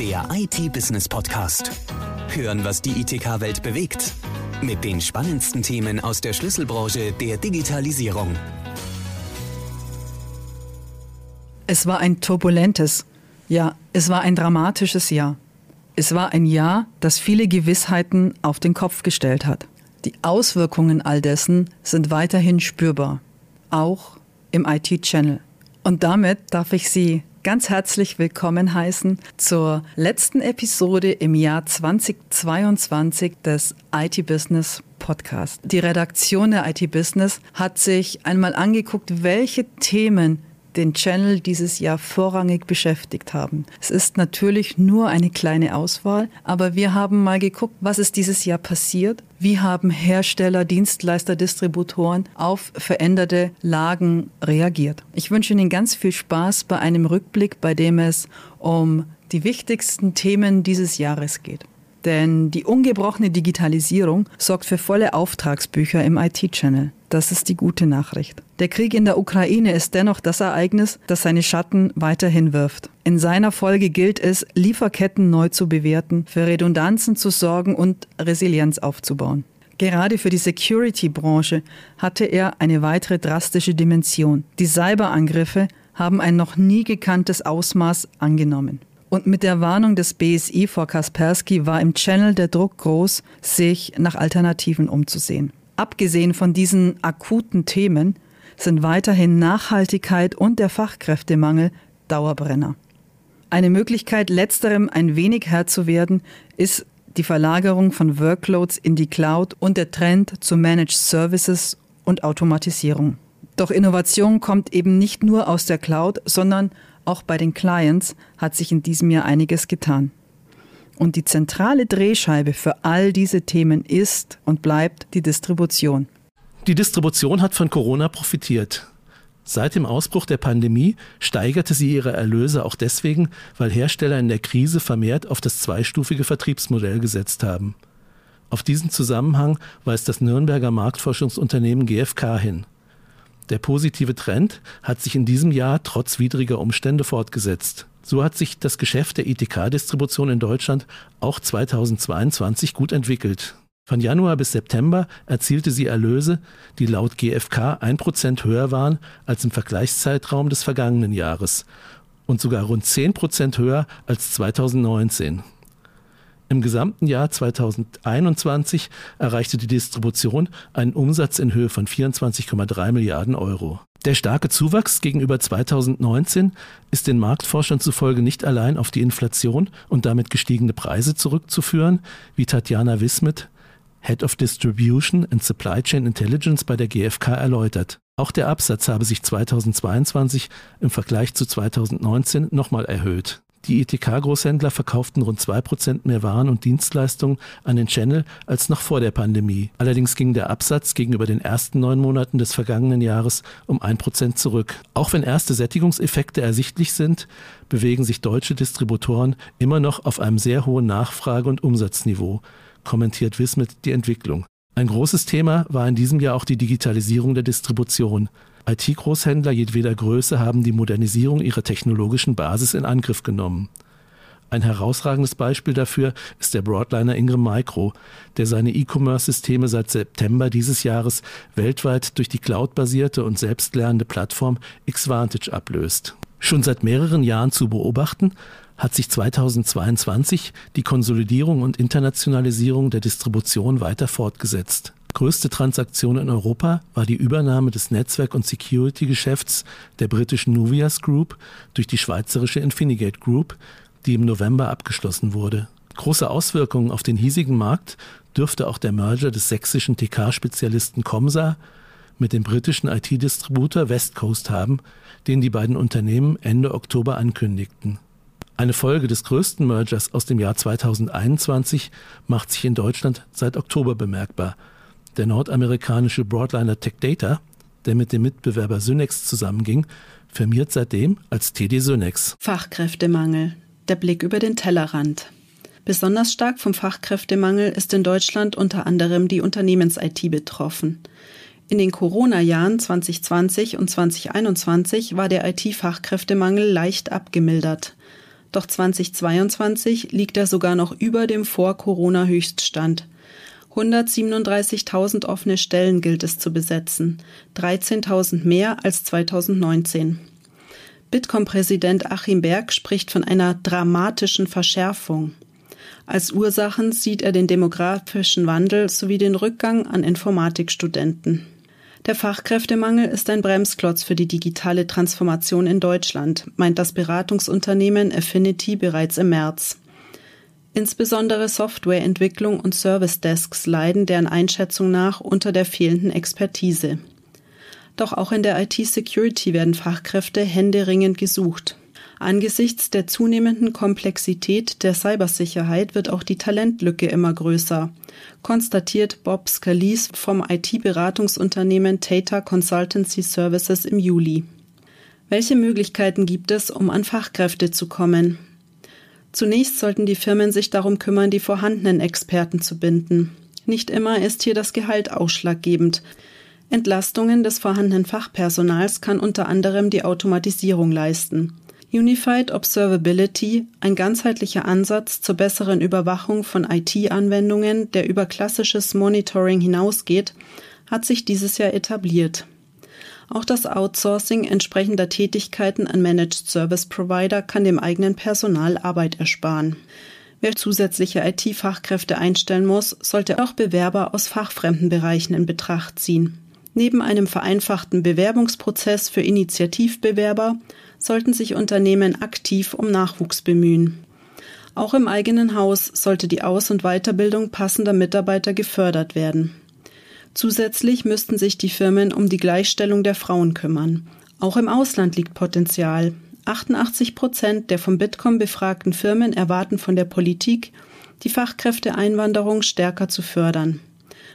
Der IT-Business-Podcast. Hören, was die ITK-Welt bewegt. Mit den spannendsten Themen aus der Schlüsselbranche der Digitalisierung. Es war ein turbulentes, ja, es war ein dramatisches Jahr. Es war ein Jahr, das viele Gewissheiten auf den Kopf gestellt hat. Die Auswirkungen all dessen sind weiterhin spürbar, auch im IT-Channel. Und damit darf ich Sie ganz herzlich willkommen heißen zur letzten Episode im Jahr 2022 des IT Business Podcast. Die Redaktion der IT Business hat sich einmal angeguckt, welche Themen den Channel dieses Jahr vorrangig beschäftigt haben. Es ist natürlich nur eine kleine Auswahl, aber wir haben mal geguckt, was ist dieses Jahr passiert, wie haben Hersteller, Dienstleister, Distributoren auf veränderte Lagen reagiert. Ich wünsche Ihnen ganz viel Spaß bei einem Rückblick, bei dem es um die wichtigsten Themen dieses Jahres geht. Denn die ungebrochene Digitalisierung sorgt für volle Auftragsbücher im IT-Channel. Das ist die gute Nachricht. Der Krieg in der Ukraine ist dennoch das Ereignis, das seine Schatten weiterhin wirft. In seiner Folge gilt es, Lieferketten neu zu bewerten, für Redundanzen zu sorgen und Resilienz aufzubauen. Gerade für die Security-Branche hatte er eine weitere drastische Dimension. Die Cyberangriffe haben ein noch nie gekanntes Ausmaß angenommen. Und mit der Warnung des BSI vor Kaspersky war im Channel der Druck groß, sich nach Alternativen umzusehen. Abgesehen von diesen akuten Themen sind weiterhin Nachhaltigkeit und der Fachkräftemangel Dauerbrenner. Eine Möglichkeit, letzterem ein wenig Herr zu werden, ist die Verlagerung von Workloads in die Cloud und der Trend zu Managed Services und Automatisierung. Doch Innovation kommt eben nicht nur aus der Cloud, sondern auch bei den Clients hat sich in diesem Jahr einiges getan. Und die zentrale Drehscheibe für all diese Themen ist und bleibt die Distribution. Die Distribution hat von Corona profitiert. Seit dem Ausbruch der Pandemie steigerte sie ihre Erlöse auch deswegen, weil Hersteller in der Krise vermehrt auf das zweistufige Vertriebsmodell gesetzt haben. Auf diesen Zusammenhang weist das Nürnberger Marktforschungsunternehmen GfK hin. Der positive Trend hat sich in diesem Jahr trotz widriger Umstände fortgesetzt. So hat sich das Geschäft der ITK-Distribution in Deutschland auch 2022 gut entwickelt. Von Januar bis September erzielte sie Erlöse, die laut GfK 1% höher waren als im Vergleichszeitraum des vergangenen Jahres und sogar rund 10% höher als 2019. Im gesamten Jahr 2021 erreichte die Distribution einen Umsatz in Höhe von 24,3 Milliarden Euro. Der starke Zuwachs gegenüber 2019 ist den Marktforschern zufolge nicht allein auf die Inflation und damit gestiegene Preise zurückzuführen, wie Tatjana Wismit, Head of Distribution and Supply Chain Intelligence bei der GfK erläutert. Auch der Absatz habe sich 2022 im Vergleich zu 2019 nochmal erhöht. Die ITK-Großhändler verkauften rund 2% mehr Waren und Dienstleistungen an den Channel als noch vor der Pandemie. Allerdings ging der Absatz gegenüber den ersten neun Monaten des vergangenen Jahres um 1% zurück. Auch wenn erste Sättigungseffekte ersichtlich sind, bewegen sich deutsche Distributoren immer noch auf einem sehr hohen Nachfrage- und Umsatzniveau, kommentiert Wismit die Entwicklung. Ein großes Thema war in diesem Jahr auch die Digitalisierung der Distribution. IT-Großhändler jedweder Größe haben die Modernisierung ihrer technologischen Basis in Angriff genommen. Ein herausragendes Beispiel dafür ist der Broadliner Ingram Micro, der seine E-Commerce-Systeme seit September dieses Jahres weltweit durch die cloudbasierte und selbstlernende Plattform Xvantage ablöst. Schon seit mehreren Jahren zu beobachten, hat sich 2022 die Konsolidierung und Internationalisierung der Distribution weiter fortgesetzt. Größte Transaktion in Europa war die Übernahme des Netzwerk- und Security-Geschäfts der britischen Nuvias Group durch die schweizerische Infinigate Group, die im November abgeschlossen wurde. Große Auswirkungen auf den hiesigen Markt dürfte auch der Merger des sächsischen TK-Spezialisten Comsa mit dem britischen IT-Distributor West Coast haben, den die beiden Unternehmen Ende Oktober ankündigten. Eine Folge des größten Mergers aus dem Jahr 2021 macht sich in Deutschland seit Oktober bemerkbar – der nordamerikanische Broadliner Tech Data, der mit dem Mitbewerber Synex zusammenging, firmiert seitdem als TD Synex. Fachkräftemangel. Der Blick über den Tellerrand. Besonders stark vom Fachkräftemangel ist in Deutschland unter anderem die Unternehmens-IT betroffen. In den Corona-Jahren 2020 und 2021 war der IT-Fachkräftemangel leicht abgemildert. Doch 2022 liegt er sogar noch über dem Vor-Corona-Höchststand. 137.000 offene Stellen gilt es zu besetzen, 13.000 mehr als 2019. Bitkom-Präsident Achim Berg spricht von einer dramatischen Verschärfung. Als Ursachen sieht er den demografischen Wandel sowie den Rückgang an Informatikstudenten. Der Fachkräftemangel ist ein Bremsklotz für die digitale Transformation in Deutschland, meint das Beratungsunternehmen Affinity bereits im März. Insbesondere Softwareentwicklung und Service Desks leiden deren Einschätzung nach unter der fehlenden Expertise. Doch auch in der IT-Security werden Fachkräfte händeringend gesucht. Angesichts der zunehmenden Komplexität der Cybersicherheit wird auch die Talentlücke immer größer, konstatiert Bob Scalise vom IT-Beratungsunternehmen Tata Consultancy Services im Juli. Welche Möglichkeiten gibt es, um an Fachkräfte zu kommen? Zunächst sollten die Firmen sich darum kümmern, die vorhandenen Experten zu binden. Nicht immer ist hier das Gehalt ausschlaggebend. Entlastungen des vorhandenen Fachpersonals kann unter anderem die Automatisierung leisten. Unified Observability, ein ganzheitlicher Ansatz zur besseren Überwachung von IT-Anwendungen, der über klassisches Monitoring hinausgeht, hat sich dieses Jahr etabliert. Auch das Outsourcing entsprechender Tätigkeiten an Managed Service Provider kann dem eigenen Personal Arbeit ersparen. Wer zusätzliche IT-Fachkräfte einstellen muss, sollte auch Bewerber aus fachfremden Bereichen in Betracht ziehen. Neben einem vereinfachten Bewerbungsprozess für Initiativbewerber sollten sich Unternehmen aktiv um Nachwuchs bemühen. Auch im eigenen Haus sollte die Aus- und Weiterbildung passender Mitarbeiter gefördert werden. Zusätzlich müssten sich die Firmen um die Gleichstellung der Frauen kümmern. Auch im Ausland liegt Potenzial. 88 Prozent der vom Bitkom befragten Firmen erwarten von der Politik, die Fachkräfteeinwanderung stärker zu fördern.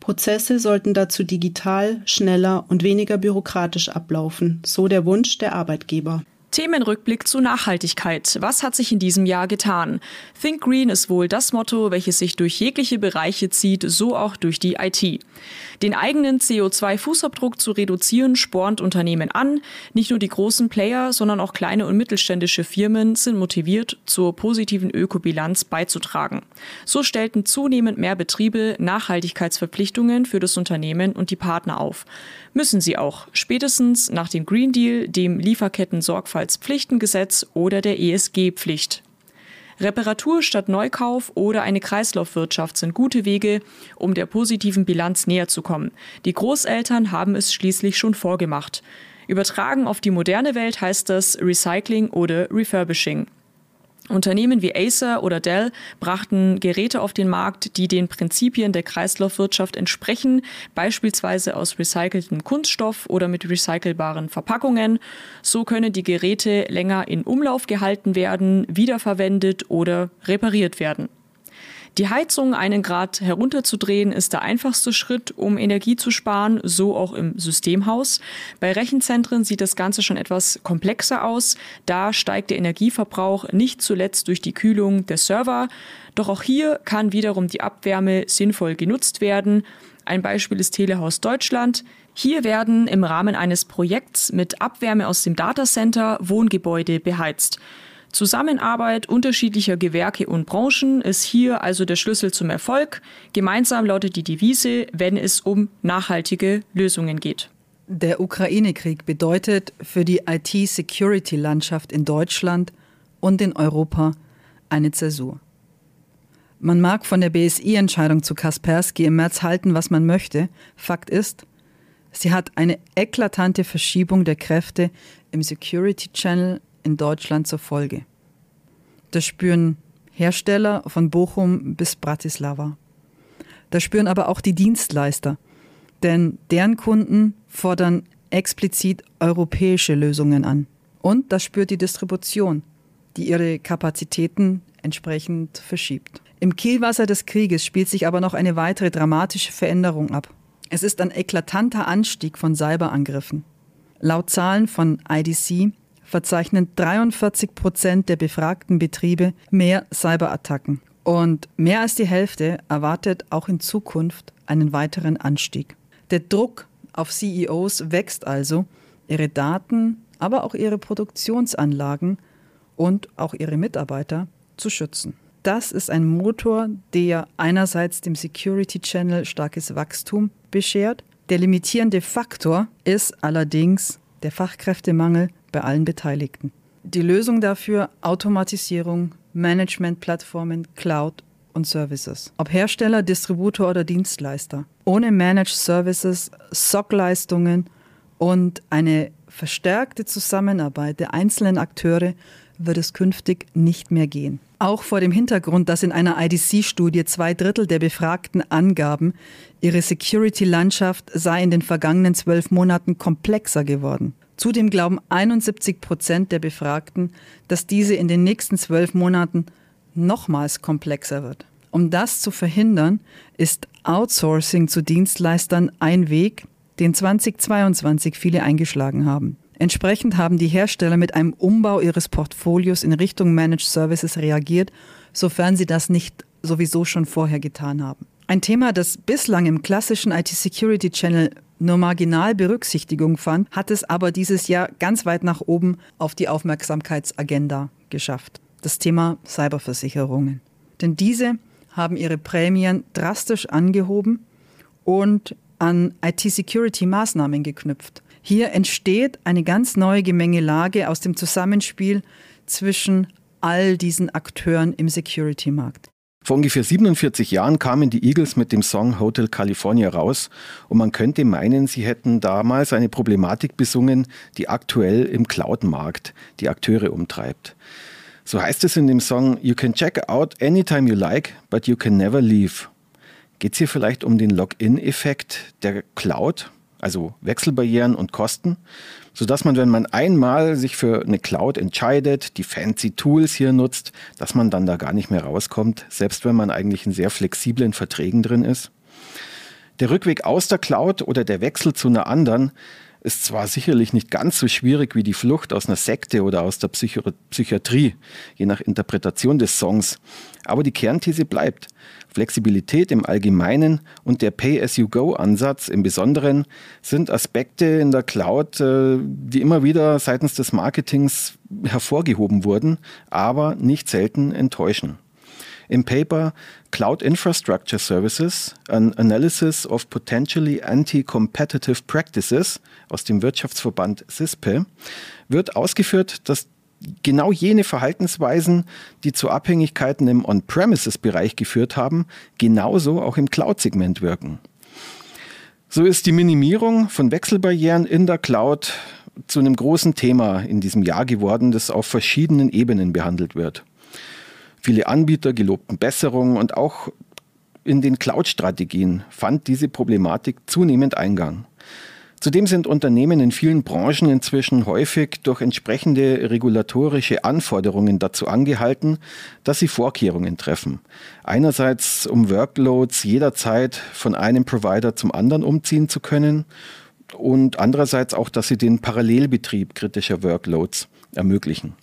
Prozesse sollten dazu digital, schneller und weniger bürokratisch ablaufen, so der Wunsch der Arbeitgeber. Themenrückblick zu Nachhaltigkeit. Was hat sich in diesem Jahr getan? Think Green ist wohl das Motto, welches sich durch jegliche Bereiche zieht, so auch durch die IT. Den eigenen CO2-Fußabdruck zu reduzieren, spornt Unternehmen an. Nicht nur die großen Player, sondern auch kleine und mittelständische Firmen sind motiviert, zur positiven Ökobilanz beizutragen. So stellten zunehmend mehr Betriebe Nachhaltigkeitsverpflichtungen für das Unternehmen und die Partner auf. Müssen sie auch, spätestens nach dem Green Deal, dem Lieferketten-Sorgfaltspflichtengesetz oder der ESG-Pflicht. Reparatur statt Neukauf oder eine Kreislaufwirtschaft sind gute Wege, um der positiven Bilanz näher zu kommen. Die Großeltern haben es schließlich schon vorgemacht. Übertragen auf die moderne Welt heißt das Recycling oder Refurbishing. Unternehmen wie Acer oder Dell brachten Geräte auf den Markt, die den Prinzipien der Kreislaufwirtschaft entsprechen, beispielsweise aus recyceltem Kunststoff oder mit recycelbaren Verpackungen. So können die Geräte länger in Umlauf gehalten werden, wiederverwendet oder repariert werden. Die Heizung einen Grad herunterzudrehen ist der einfachste Schritt, um Energie zu sparen, so auch im Systemhaus. Bei Rechenzentren sieht das Ganze schon etwas komplexer aus. Da steigt der Energieverbrauch nicht zuletzt durch die Kühlung der Server. Doch auch hier kann wiederum die Abwärme sinnvoll genutzt werden. Ein Beispiel ist Telehaus Deutschland. Hier werden im Rahmen eines Projekts mit Abwärme aus dem Datacenter Wohngebäude beheizt. Zusammenarbeit unterschiedlicher Gewerke und Branchen ist hier also der Schlüssel zum Erfolg. Gemeinsam lautet die Devise, wenn es um nachhaltige Lösungen geht. Der Ukraine-Krieg bedeutet für die IT-Security-Landschaft in Deutschland und in Europa eine Zäsur. Man mag von der BSI-Entscheidung zu Kaspersky im März halten, was man möchte. Fakt ist, sie hat eine eklatante Verschiebung der Kräfte im Security Channel in Deutschland zur Folge. Das spüren Hersteller von Bochum bis Bratislava. Das spüren aber auch die Dienstleister, denn deren Kunden fordern explizit europäische Lösungen an. Und das spürt die Distribution, die ihre Kapazitäten entsprechend verschiebt. Im Kielwasser des Krieges spielt sich aber noch eine weitere dramatische Veränderung ab. Es ist ein eklatanter Anstieg von Cyberangriffen. Laut Zahlen von IDC verzeichnen 43 Prozent der befragten Betriebe mehr Cyberattacken. Und mehr als die Hälfte erwartet auch in Zukunft einen weiteren Anstieg. Der Druck auf CEOs wächst also, ihre Daten, aber auch ihre Produktionsanlagen und auch ihre Mitarbeiter zu schützen. Das ist ein Motor, der einerseits dem Security Channel starkes Wachstum beschert. Der limitierende Faktor ist allerdings der Fachkräftemangel bei allen Beteiligten. Die Lösung dafür Automatisierung, Managementplattformen, Cloud und Services. Ob Hersteller, Distributor oder Dienstleister. Ohne Managed Services, SOC-Leistungen und eine verstärkte Zusammenarbeit der einzelnen Akteure wird es künftig nicht mehr gehen. Auch vor dem Hintergrund, dass in einer IDC-Studie zwei Drittel der Befragten angaben, ihre Security-Landschaft sei in den vergangenen zwölf Monaten komplexer geworden. Zudem glauben 71 Prozent der Befragten, dass diese in den nächsten zwölf Monaten nochmals komplexer wird. Um das zu verhindern, ist Outsourcing zu Dienstleistern ein Weg, den 2022 viele eingeschlagen haben. Entsprechend haben die Hersteller mit einem Umbau ihres Portfolios in Richtung Managed Services reagiert, sofern sie das nicht sowieso schon vorher getan haben. Ein Thema, das bislang im klassischen IT-Security Channel nur marginal Berücksichtigung fand, hat es aber dieses Jahr ganz weit nach oben auf die Aufmerksamkeitsagenda geschafft. Das Thema Cyberversicherungen. Denn diese haben ihre Prämien drastisch angehoben und an IT-Security-Maßnahmen geknüpft. Hier entsteht eine ganz neue Gemengelage aus dem Zusammenspiel zwischen all diesen Akteuren im Security-Markt. Vor ungefähr 47 Jahren kamen die Eagles mit dem Song Hotel California raus und man könnte meinen, sie hätten damals eine Problematik besungen, die aktuell im Cloud-Markt die Akteure umtreibt. So heißt es in dem Song, You can check out anytime you like, but you can never leave. Geht es hier vielleicht um den Login-Effekt der Cloud? Also Wechselbarrieren und Kosten, sodass man, wenn man einmal sich für eine Cloud entscheidet, die fancy Tools hier nutzt, dass man dann da gar nicht mehr rauskommt, selbst wenn man eigentlich in sehr flexiblen Verträgen drin ist. Der Rückweg aus der Cloud oder der Wechsel zu einer anderen ist zwar sicherlich nicht ganz so schwierig wie die Flucht aus einer Sekte oder aus der Psychi Psychiatrie, je nach Interpretation des Songs, aber die Kernthese bleibt. Flexibilität im Allgemeinen und der Pay-as-you-go-Ansatz im Besonderen sind Aspekte in der Cloud, äh, die immer wieder seitens des Marketings hervorgehoben wurden, aber nicht selten enttäuschen. Im Paper Cloud Infrastructure Services, an Analysis of Potentially Anti-Competitive Practices aus dem Wirtschaftsverband CISPE wird ausgeführt, dass genau jene Verhaltensweisen, die zu Abhängigkeiten im On-Premises-Bereich geführt haben, genauso auch im Cloud-Segment wirken. So ist die Minimierung von Wechselbarrieren in der Cloud zu einem großen Thema in diesem Jahr geworden, das auf verschiedenen Ebenen behandelt wird. Viele Anbieter gelobten Besserungen und auch in den Cloud-Strategien fand diese Problematik zunehmend Eingang. Zudem sind Unternehmen in vielen Branchen inzwischen häufig durch entsprechende regulatorische Anforderungen dazu angehalten, dass sie Vorkehrungen treffen. Einerseits, um Workloads jederzeit von einem Provider zum anderen umziehen zu können und andererseits auch, dass sie den Parallelbetrieb kritischer Workloads ermöglichen.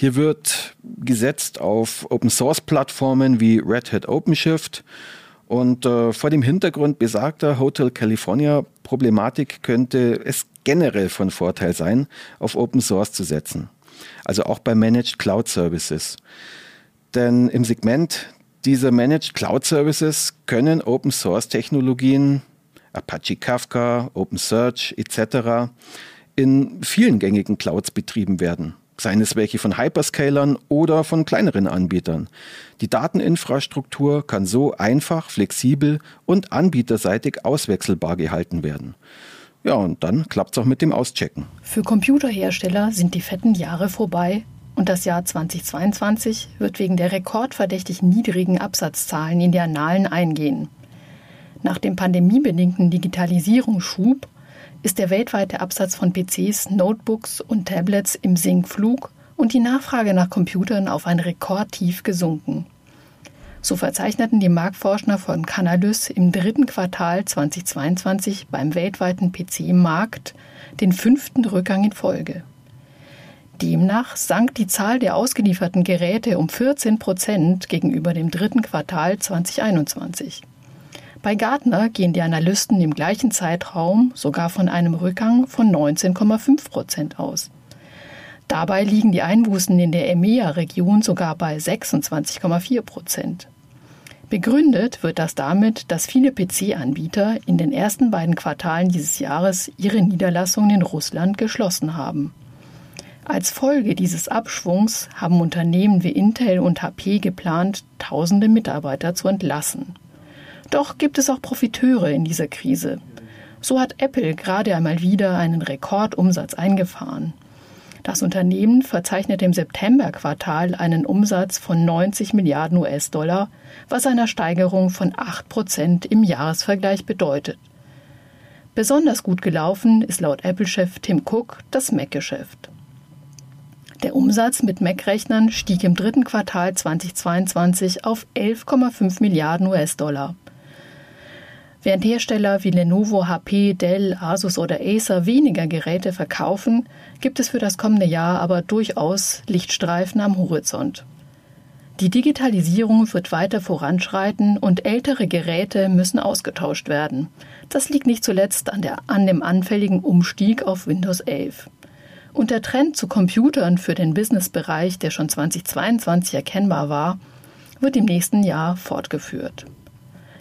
Hier wird gesetzt auf Open-Source-Plattformen wie Red Hat OpenShift und äh, vor dem Hintergrund besagter Hotel California Problematik könnte es generell von Vorteil sein, auf Open Source zu setzen. Also auch bei Managed Cloud Services. Denn im Segment dieser Managed Cloud Services können Open Source Technologien, Apache Kafka, OpenSearch etc. in vielen gängigen Clouds betrieben werden seien es welche von Hyperscalern oder von kleineren Anbietern. Die Dateninfrastruktur kann so einfach, flexibel und anbieterseitig auswechselbar gehalten werden. Ja, und dann klappt es auch mit dem Auschecken. Für Computerhersteller sind die fetten Jahre vorbei und das Jahr 2022 wird wegen der rekordverdächtig niedrigen Absatzzahlen in die Annalen eingehen. Nach dem pandemiebedingten Digitalisierungsschub ist der weltweite Absatz von PCs, Notebooks und Tablets im Sinkflug und die Nachfrage nach Computern auf ein Rekordtief gesunken. So verzeichneten die Marktforscher von Canalys im dritten Quartal 2022 beim weltweiten PC-Markt den fünften Rückgang in Folge. Demnach sank die Zahl der ausgelieferten Geräte um 14 Prozent gegenüber dem dritten Quartal 2021. Bei Gartner gehen die Analysten im gleichen Zeitraum sogar von einem Rückgang von 19,5 Prozent aus. Dabei liegen die Einbußen in der EMEA-Region sogar bei 26,4 Prozent. Begründet wird das damit, dass viele PC-Anbieter in den ersten beiden Quartalen dieses Jahres ihre Niederlassungen in Russland geschlossen haben. Als Folge dieses Abschwungs haben Unternehmen wie Intel und HP geplant, tausende Mitarbeiter zu entlassen. Doch gibt es auch Profiteure in dieser Krise. So hat Apple gerade einmal wieder einen Rekordumsatz eingefahren. Das Unternehmen verzeichnet im September-Quartal einen Umsatz von 90 Milliarden US-Dollar, was einer Steigerung von 8 Prozent im Jahresvergleich bedeutet. Besonders gut gelaufen ist laut Apple-Chef Tim Cook das Mac-Geschäft. Der Umsatz mit Mac-Rechnern stieg im dritten Quartal 2022 auf 11,5 Milliarden US-Dollar. Während Hersteller wie Lenovo, HP, Dell, Asus oder Acer weniger Geräte verkaufen, gibt es für das kommende Jahr aber durchaus Lichtstreifen am Horizont. Die Digitalisierung wird weiter voranschreiten und ältere Geräte müssen ausgetauscht werden. Das liegt nicht zuletzt an, der, an dem anfälligen Umstieg auf Windows 11. Und der Trend zu Computern für den Businessbereich, der schon 2022 erkennbar war, wird im nächsten Jahr fortgeführt.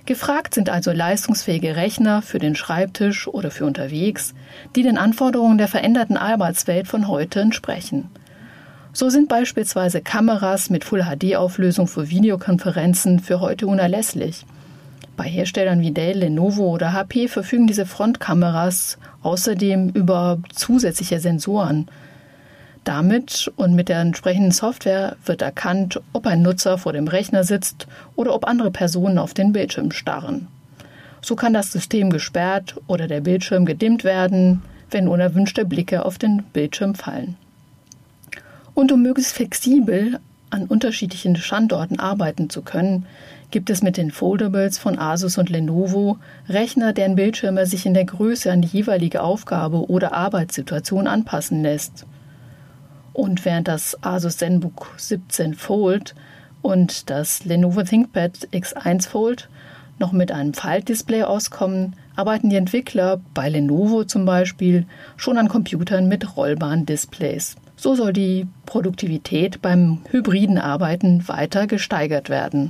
Gefragt sind also leistungsfähige Rechner für den Schreibtisch oder für unterwegs, die den Anforderungen der veränderten Arbeitswelt von heute entsprechen. So sind beispielsweise Kameras mit Full-HD-Auflösung für Videokonferenzen für heute unerlässlich. Bei Herstellern wie Dell, Lenovo oder HP verfügen diese Frontkameras außerdem über zusätzliche Sensoren, damit und mit der entsprechenden Software wird erkannt, ob ein Nutzer vor dem Rechner sitzt oder ob andere Personen auf den Bildschirm starren. So kann das System gesperrt oder der Bildschirm gedimmt werden, wenn unerwünschte Blicke auf den Bildschirm fallen. Und um möglichst flexibel an unterschiedlichen Standorten arbeiten zu können, gibt es mit den Foldables von Asus und Lenovo Rechner, deren Bildschirme sich in der Größe an die jeweilige Aufgabe oder Arbeitssituation anpassen lässt. Und während das Asus ZenBook 17 Fold und das Lenovo ThinkPad X1 Fold noch mit einem Faltdisplay auskommen, arbeiten die Entwickler bei Lenovo zum Beispiel schon an Computern mit rollbaren Displays. So soll die Produktivität beim hybriden Arbeiten weiter gesteigert werden.